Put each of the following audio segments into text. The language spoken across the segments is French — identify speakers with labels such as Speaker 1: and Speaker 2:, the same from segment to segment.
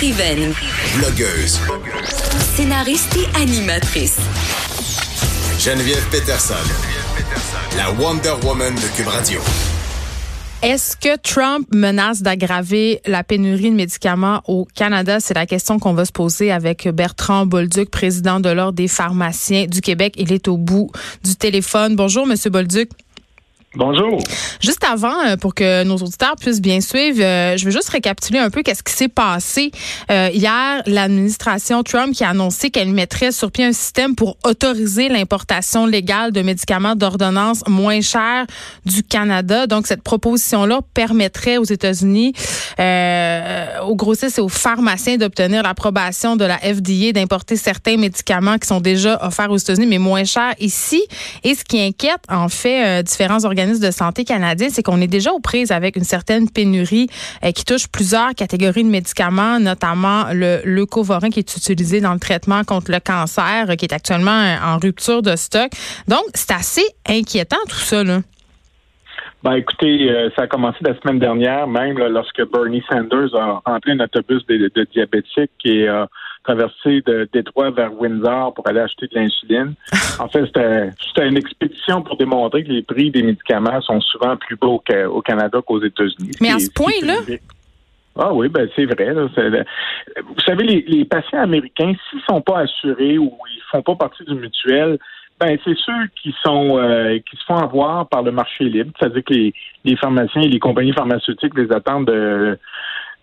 Speaker 1: Écrivaine,
Speaker 2: Blogueuse.
Speaker 1: scénariste et animatrice.
Speaker 2: Geneviève Peterson. La Wonder Woman de Cube Radio.
Speaker 3: Est-ce que Trump menace d'aggraver la pénurie de médicaments au Canada? C'est la question qu'on va se poser avec Bertrand Bolduc, président de l'Ordre des pharmaciens du Québec. Il est au bout du téléphone. Bonjour, Monsieur Bolduc.
Speaker 4: Bonjour.
Speaker 3: Juste avant, euh, pour que nos auditeurs puissent bien suivre, euh, je veux juste récapituler un peu qu'est-ce qui s'est passé euh, hier. L'administration Trump qui a annoncé qu'elle mettrait sur pied un système pour autoriser l'importation légale de médicaments d'ordonnance moins chers du Canada. Donc cette proposition-là permettrait aux États-Unis, aux grossistes et aux pharmaciens d'obtenir l'approbation de la FDA d'importer certains médicaments qui sont déjà offerts aux États-Unis mais moins chers ici. Et ce qui inquiète en fait différents organismes de santé canadien, c'est qu'on est déjà aux prises avec une certaine pénurie euh, qui touche plusieurs catégories de médicaments, notamment le leucovorin qui est utilisé dans le traitement contre le cancer, euh, qui est actuellement euh, en rupture de stock. Donc, c'est assez inquiétant tout ça, là.
Speaker 4: Ben, écoutez, ça a commencé la semaine dernière, même lorsque Bernie Sanders a rempli un autobus de, diabétiques et a traversé de Détroit vers Windsor pour aller acheter de l'insuline. en fait, c'était une expédition pour démontrer que les prix des médicaments sont souvent plus bas au, Canada qu'aux États-Unis.
Speaker 3: Mais à ce point-là?
Speaker 4: Ah oui, ben c'est vrai. vous savez, les, patients américains, s'ils sont pas assurés ou ils font pas partie du mutuel, ben c'est ceux qui sont euh, qui se font avoir par le marché libre, c'est-à-dire que les, les pharmaciens et les compagnies pharmaceutiques les attendent de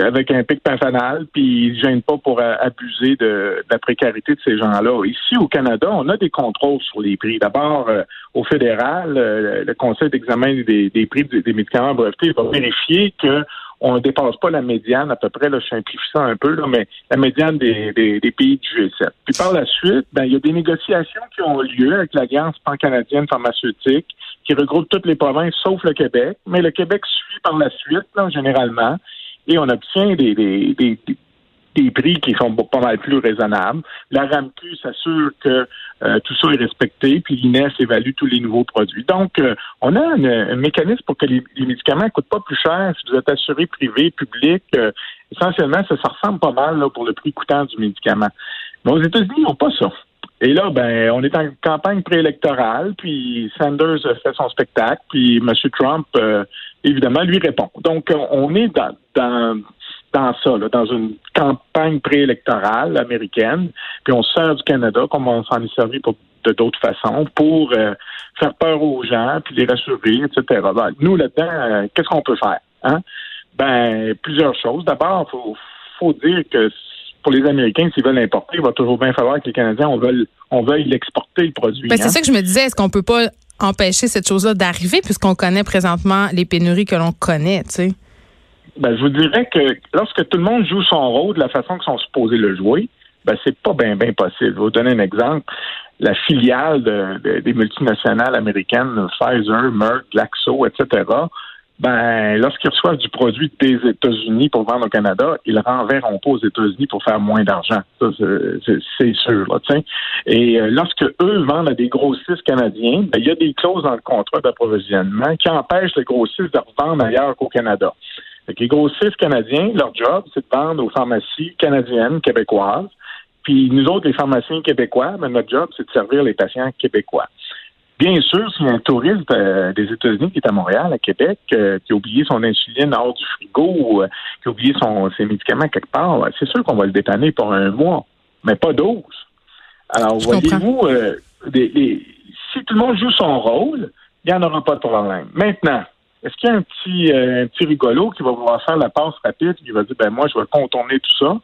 Speaker 4: avec un pic pinfanal, puis ils ne gênent pas pour euh, abuser de, la précarité de ces gens-là. Ici, au Canada, on a des contrôles sur les prix. D'abord, euh, au fédéral, euh, le Conseil d'examen des, prix des, médicaments brevetés va vérifier que on ne dépasse pas la médiane, à peu près, là, je simplifie ça un peu, là, mais la médiane des, pays du G7. Puis par la suite, ben, il y a des négociations qui ont lieu avec l'Alliance pan-canadienne pharmaceutique, qui regroupe toutes les provinces sauf le Québec, mais le Québec suit par la suite, là, généralement et on obtient des, des, des, des prix qui sont pas mal plus raisonnables. La RAMQ s'assure que euh, tout ça est respecté, puis l'INES évalue tous les nouveaux produits. Donc, euh, on a un, mécanisme pour que les, médicaments ne coûtent pas plus cher si vous êtes assuré privé, public. Euh, essentiellement, ça, ça ressemble pas mal là, pour le prix coûtant du médicament. Mais aux États-Unis, ils n'ont pas ça. Et là, ben, on est en campagne préélectorale, puis Sanders fait son spectacle, puis M. Trump, évidemment, lui répond. Donc, on est dans, dans, dans ça, là, dans une campagne préélectorale américaine, puis on sert du Canada comme on s'en est servi pour, de d'autres façons pour euh, faire peur aux gens, puis les rassurer, etc. Ben, nous, là-dedans, euh, qu'est-ce qu'on peut faire? Hein? Ben, plusieurs choses. D'abord, faut, faut dire que pour les Américains, s'ils veulent l'importer, il va toujours bien falloir que les Canadiens, on veuille, on veuille l'exporter, le produit.
Speaker 3: Ben, c'est
Speaker 4: hein.
Speaker 3: ça que je me disais. Est-ce qu'on peut pas empêcher cette chose-là d'arriver puisqu'on connaît présentement les pénuries que l'on connaît, tu sais?
Speaker 4: Ben, je vous dirais que lorsque tout le monde joue son rôle de la façon qu'ils sont supposés le jouer, ben, c'est pas bien bien possible. Je vais vous donner un exemple. La filiale des multinationales américaines, Pfizer, Merck, Glaxo, etc., ben, lorsqu'ils reçoivent du produit des États-Unis pour vendre au Canada, ils le renverront pas aux États-Unis pour faire moins d'argent. C'est sûr. Là, Et euh, lorsque eux vendent à des grossistes canadiens, ben, il y a des clauses dans le contrat d'approvisionnement qui empêchent les grossistes de revendre ailleurs qu'au Canada. Fait les grossistes canadiens, leur job, c'est de vendre aux pharmacies canadiennes, québécoises. Puis nous autres, les pharmaciens québécois, ben, notre job, c'est de servir les patients québécois. Bien sûr, s'il y a un touriste euh, des États-Unis qui est à Montréal, à Québec, euh, qui a oublié son insuline hors du frigo euh, qui a oublié son, ses médicaments quelque part, c'est sûr qu'on va le dépanner pour un mois, mais pas douze. Alors, voyez-vous, si tout le monde joue son rôle, il n'y en aura pas de problème. Maintenant, est-ce qu'il y a un petit, un petit rigolo qui va vouloir faire la passe rapide, qui va dire, ben moi, je vais contourner tout ça?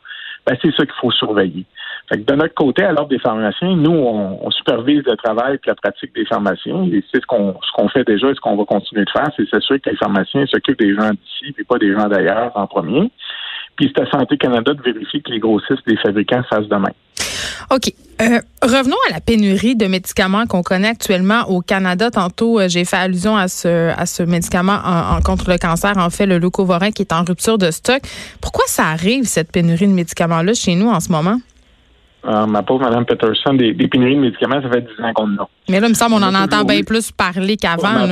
Speaker 4: Ben, c'est ça qu'il faut surveiller. Fait que de notre côté, à l'ordre des pharmaciens, nous, on, supervise le travail et la pratique des pharmaciens. Et c'est ce qu'on ce qu'on fait déjà et ce qu'on va continuer de faire, c'est s'assurer que les pharmaciens s'occupent des gens d'ici et pas des gens d'ailleurs en premier. Puis c'est à Santé Canada de vérifier que les grossistes, les fabricants fassent de même.
Speaker 3: OK. Euh, revenons à la pénurie de médicaments qu'on connaît actuellement au Canada. Tantôt, euh, j'ai fait allusion à ce, à ce médicament en, contre le cancer, en fait, le leucovorin, qui est en rupture de stock. Pourquoi ça arrive, cette pénurie de médicaments-là, chez nous en ce moment?
Speaker 4: Euh, ma pauvre Mme Peterson, des, pénuries de médicaments, ça fait 10 ans qu'on en a.
Speaker 3: Mais là, il me semble on, en entend bien plus parler qu'avant.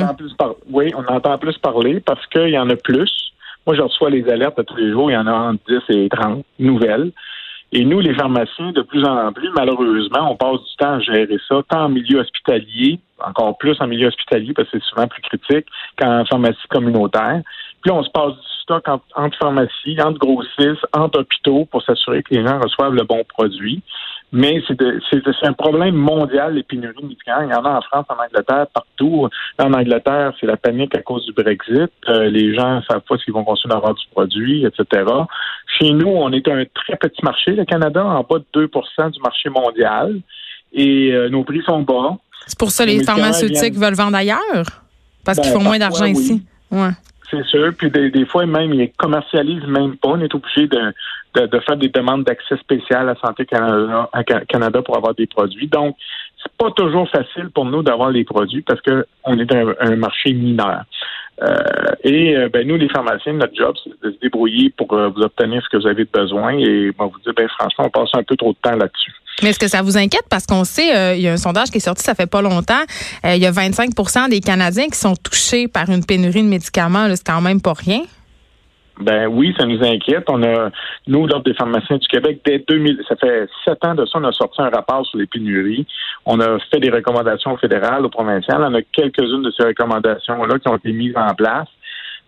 Speaker 4: Oui, on entend plus parler parce qu'il y en a plus. Moi, je reçois les alertes tous les jours. Il y en a entre 10 et 30 nouvelles. Et nous, les pharmaciens, de plus en plus, malheureusement, on passe du temps à gérer ça, tant en milieu hospitalier, encore plus en milieu hospitalier, parce que c'est souvent plus critique qu'en pharmacie communautaire. Puis on se passe du stock entre, pharmacies, entre grossistes, entre hôpitaux pour s'assurer que les gens reçoivent le bon produit. Mais c'est un problème mondial, les pénuries. Il y en a en France, en Angleterre, partout. En Angleterre, c'est la panique à cause du Brexit. Euh, les gens ne savent pas s'ils vont consommer avoir du produit, etc. Chez nous, on est un très petit marché, le Canada, en bas de 2% du marché mondial. Et euh, nos prix sont bas.
Speaker 3: C'est pour ça que les, pharmaceutiques veulent vendre ailleurs? Parce qu'ils ben, font moins d'argent ici. Ouais.
Speaker 4: C'est sûr. Puis des, fois, même, ils commercialisent même pas. On est obligé de, de, faire des demandes d'accès spécial à Santé Canada, à Canada pour avoir des produits. Donc, c'est pas toujours facile pour nous d'avoir les produits parce que on est un, un marché mineur. Euh, et euh, ben, nous, les pharmaciens, notre job, c'est de se débrouiller pour euh, vous obtenir ce que vous avez besoin. Et moi, vous dire, ben franchement, on passe un peu trop de temps là-dessus.
Speaker 3: Mais est-ce que ça vous inquiète? Parce qu'on sait, il y a un sondage qui est sorti, ça fait pas longtemps, il y a 25% des Canadiens qui sont touchés par une pénurie de médicaments. C'est quand même pas rien.
Speaker 4: Ben oui, ça nous inquiète. On a, nous, l'Ordre des pharmaciens du Québec, dès 2000, ça fait sept ans de ça, on a sorti un rapport sur les pénuries. On a fait des recommandations fédérales, au provinciales. On a quelques-unes de ces recommandations-là qui ont été mises en place.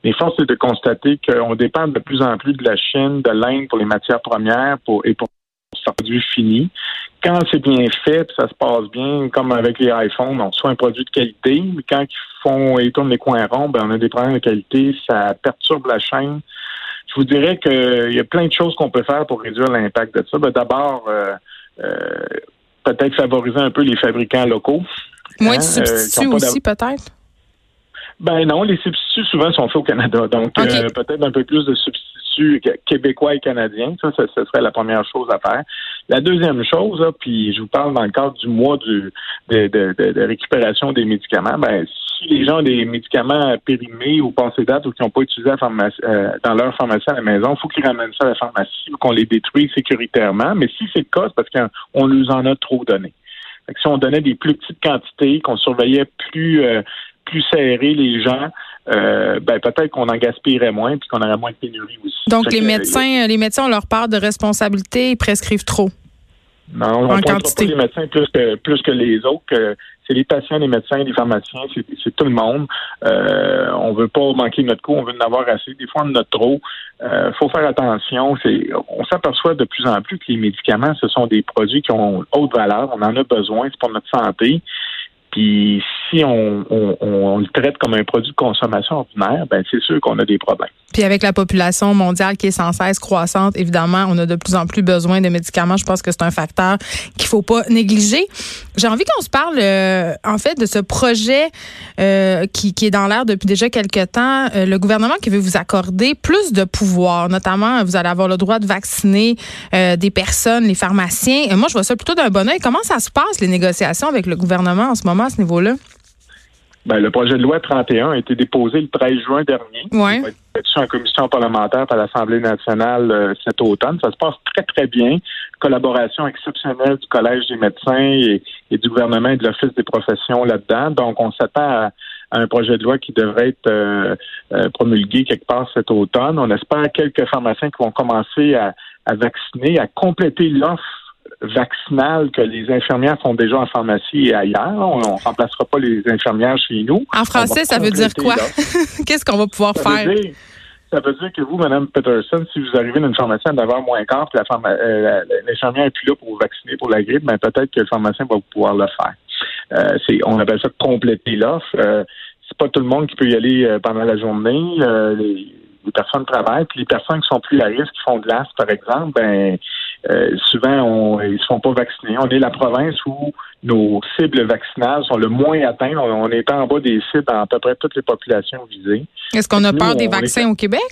Speaker 4: Mais force est de constater qu'on dépend de plus en plus de la Chine, de l'Inde pour les matières premières pour, et pour produit fini. Quand c'est bien fait, ça se passe bien, comme avec les iPhones, on reçoit un produit de qualité, mais quand ils font ils tournent les coins ronds, ben, on a des problèmes de qualité, ça perturbe la chaîne. Je vous dirais qu'il y a plein de choses qu'on peut faire pour réduire l'impact de ça. Ben, D'abord, euh, euh, peut-être favoriser un peu les fabricants locaux.
Speaker 3: Moins de hein, euh, substituts aussi, peut-être?
Speaker 4: Ben non, les substituts souvent sont faits au Canada. Donc, peut-être un peu plus de substituts québécois et canadiens. Ça, ce serait la première chose à faire. La deuxième chose, puis je vous parle dans le cadre du mois de, récupération des médicaments, ben, si les gens ont des médicaments périmés ou passés date ou qui n'ont pas utilisé euh, dans leur pharmacie à la maison, il faut qu'ils ramènent ça à la pharmacie ou qu'on les détruise sécuritairement. Mais si c'est le cas, c'est parce qu'on nous en a trop donné. si on donnait des plus petites quantités, qu'on surveillait plus euh, plus serré les gens, euh, ben peut-être qu'on en gaspillerait moins puis qu'on aurait moins de pénurie aussi.
Speaker 3: Donc les médecins, les médecins ont leur part de responsabilité, ils prescrivent trop.
Speaker 4: Non, on ne pas les médecins plus que plus que les autres. c'est les patients, les médecins, les pharmaciens, c'est tout le monde. Euh, on veut pas manquer notre coup, on veut en avoir assez. Des fois, on en a trop. Euh, faut faire attention. C'est, on s'aperçoit de plus en plus que les médicaments, ce sont des produits qui ont haute valeur. On en a besoin, c'est pour notre santé. Puis si on, le traite comme un produit de consommation ordinaire, ben c'est sûr qu'on a des problèmes.
Speaker 3: Puis avec la population mondiale qui est sans cesse croissante, évidemment, on a de plus en plus besoin de médicaments. Je pense que c'est un facteur qu'il faut pas négliger. J'ai envie qu'on se parle, euh, en fait, de ce projet euh, qui, est dans l'air depuis déjà quelques temps. Euh, le gouvernement qui veut vous accorder plus de pouvoir, notamment, vous allez avoir le droit de vacciner des personnes, les pharmaciens. moi, je vois ça plutôt d'un bon oeil. Comment ça se passe, les négociations avec le gouvernement en ce moment? À ce niveau-là?
Speaker 4: Ben, le projet de loi 31 a été déposé le 13 juin dernier.
Speaker 3: Ouais.
Speaker 4: Il va être en commission parlementaire par l'Assemblée nationale euh, cet automne. Ça se passe très, très bien. Collaboration exceptionnelle du Collège des médecins et, du gouvernement et de l'Office des professions là-dedans. Donc, on s'attend à, un projet de loi qui devrait être euh, euh, promulgué quelque part cet automne. On espère quelques pharmaciens qui vont commencer à vacciner, à compléter l'offre vaccinale que les infirmières font déjà en pharmacie et ailleurs. On ne remplacera pas les infirmières chez nous.
Speaker 3: En français, ça veut dire quoi? Qu'est-ce qu'on va pouvoir faire?
Speaker 4: ça veut dire que vous, Mme Peterson, si vous arrivez dans une pharmacie à 9h moins quart, puis euh, l'infirmière n'est plus là pour vous vacciner pour la grippe, ben peut-être que le pharmacien va pouvoir le faire. Euh, c'est, on appelle ça compléter l'offre. Euh, c'est pas tout le monde qui peut y aller euh, pendant la journée. Les, les personnes travaillent, puis les personnes qui sont plus à risque, qui font de l'asthme, par exemple, ben euh, souvent on, ils se font pas vacciner. On est la province où nos cibles vaccinales sont le moins atteintes. On, est en bas des cibles dans à peu près toutes les populations visées.
Speaker 3: Est-ce qu'on a peur des vaccins au Québec?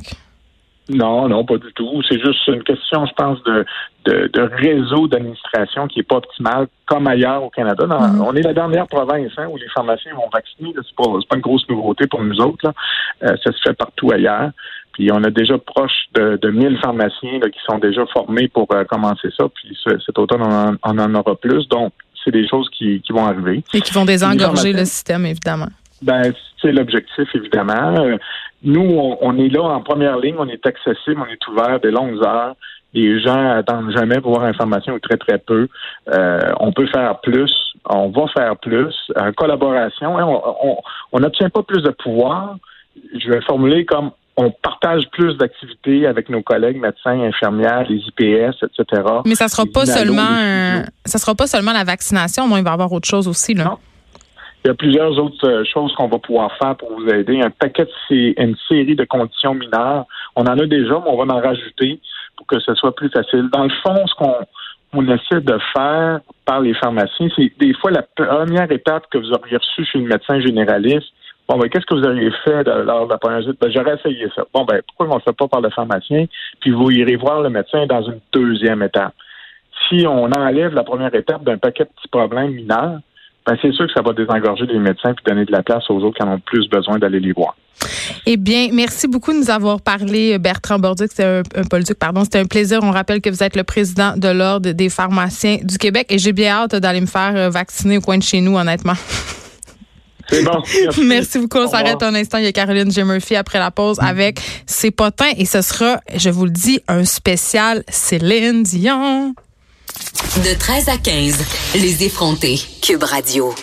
Speaker 4: Non, non, pas du tout. C'est juste une question, je pense, de, de, de réseau d'administration qui est pas optimal, comme ailleurs au Canada. Dans-
Speaker 3: Mhm.
Speaker 4: On est la dernière province hein, où les pharmaciens vont vacciner. là. C'est pas, pas une grosse nouveauté pour nous autres. Là. Euh, ça se fait partout ailleurs. Puis on a déjà proche de, de 1000 pharmaciens là, qui sont déjà formés pour euh, commencer ça. Puis ce- cet automne, on en, on en aura plus. Donc, c'est des choses qui, qui vont arriver.
Speaker 3: Et qui vont désengorger le système, évidemment.
Speaker 4: Ben, c'est l'objectif, évidemment. Euh, nous, on, on est là en première ligne, on est accessible, on est ouvert des longues heures. Les gens attendent jamais pour avoir information ou très, très peu. Euh, on peut faire plus, on va faire plus. En collaboration, hein, on- on n'obtient pas plus de pouvoir. Je vais formuler comme on partage plus d'activités avec nos collègues médecins, infirmières, les IPS, etc.
Speaker 3: Mais ça sera pas seulement un- ça sera pas seulement la vaccination, non, il va y avoir autre chose aussi là.
Speaker 4: Non. Il y a plusieurs autres euh, choses qu'on va pouvoir faire pour vous aider. Un paquet de une série de conditions mineures. On en a déjà, mais on va en rajouter pour que ce soit plus facile. Dans le fond, ce qu'on on essaie de faire par les pharmaciens, c'est des fois la première étape que vous auriez reçue chez le médecin généraliste. Bon, ben, qu'est-ce que vous auriez fait lors de la première visite? Ben, j'aurais essayé ça. Bon, ben, pourquoi on ne fait pas par le pharmacien? Puis vous irez voir le médecin dans une deuxième étape? Si on enlève la première étape d'un paquet de petits problèmes mineurs, ben, c'est sûr que ça va désengorger les médecins puis donner de la place aux autres qui en ont plus besoin d'aller les voir.
Speaker 3: Eh bien, merci beaucoup de nous avoir parlé, Bertrand Borduc. C'était un, un pardon. C'était un plaisir. On rappelle que vous êtes le président de l'Ordre des pharmaciens du Québec et j'ai bien hâte d'aller me faire vacciner au coin de chez nous, honnêtement.
Speaker 4: C'est bon.
Speaker 3: Merci beaucoup. On s'arrête un instant. Il y a Caroline J. Murphy après la pause avec ses potins et ce sera, je vous le dis, un spécial Céline Dion.
Speaker 1: De 13 à 15, les effrontés. Cube Radio.